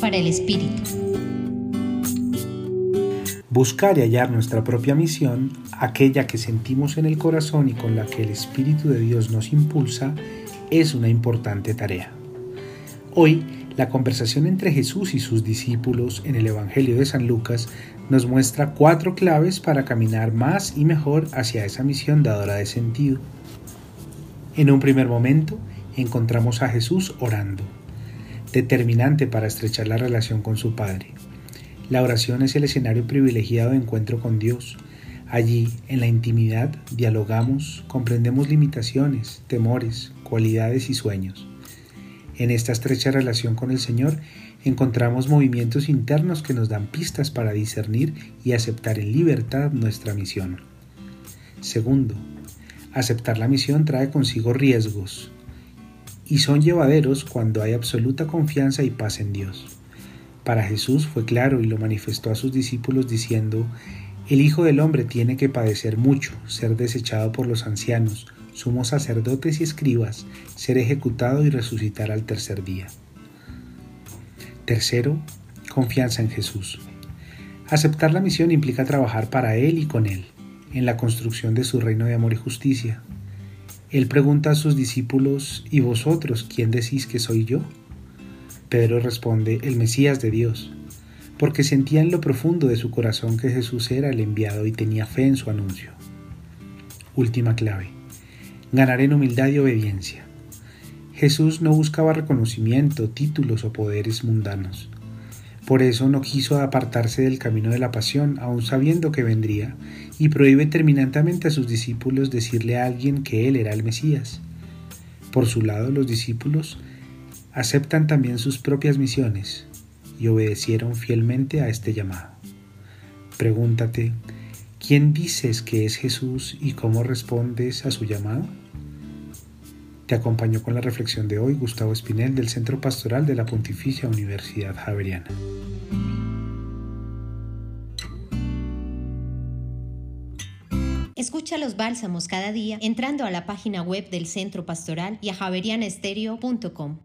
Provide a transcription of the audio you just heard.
Para el Espíritu. Buscar y hallar nuestra propia misión, aquella que sentimos en el corazón y con la que el Espíritu de Dios nos impulsa, es una importante tarea. Hoy, la conversación entre Jesús y sus discípulos en el Evangelio de San Lucas nos muestra cuatro claves para caminar más y mejor hacia esa misión dadora de sentido. En un primer momento, encontramos a Jesús orando, determinante para estrechar la relación con su Padre. La oración es el escenario privilegiado de encuentro con Dios. Allí, en la intimidad, dialogamos, comprendemos limitaciones, temores, cualidades y sueños. En esta estrecha relación con el Señor encontramos movimientos internos que nos dan pistas para discernir y aceptar en libertad nuestra misión. Segundo, aceptar la misión trae consigo riesgos y son llevaderos cuando hay absoluta confianza y paz en Dios. Para Jesús fue claro y lo manifestó a sus discípulos diciendo, el Hijo del Hombre tiene que padecer mucho, ser desechado por los ancianos, sumos sacerdotes y escribas, ser ejecutado y resucitar al tercer día. Tercero, confianza en Jesús. Aceptar la misión implica trabajar para Él y con Él, en la construcción de su reino de amor y justicia. Él pregunta a sus discípulos, ¿y vosotros quién decís que soy yo? Pedro responde, el Mesías de Dios, porque sentía en lo profundo de su corazón que Jesús era el enviado y tenía fe en su anuncio. Última clave ganar en humildad y obediencia. Jesús no buscaba reconocimiento, títulos o poderes mundanos. Por eso no quiso apartarse del camino de la pasión, aun sabiendo que vendría, y prohíbe terminantemente a sus discípulos decirle a alguien que Él era el Mesías. Por su lado, los discípulos aceptan también sus propias misiones y obedecieron fielmente a este llamado. Pregúntate, ¿quién dices que es Jesús y cómo respondes a su llamado? Te acompañó con la reflexión de hoy Gustavo Espinel del Centro Pastoral de la Pontificia Universidad Javeriana. Escucha los bálsamos cada día entrando a la página web del Centro Pastoral y a javerianestereo.com.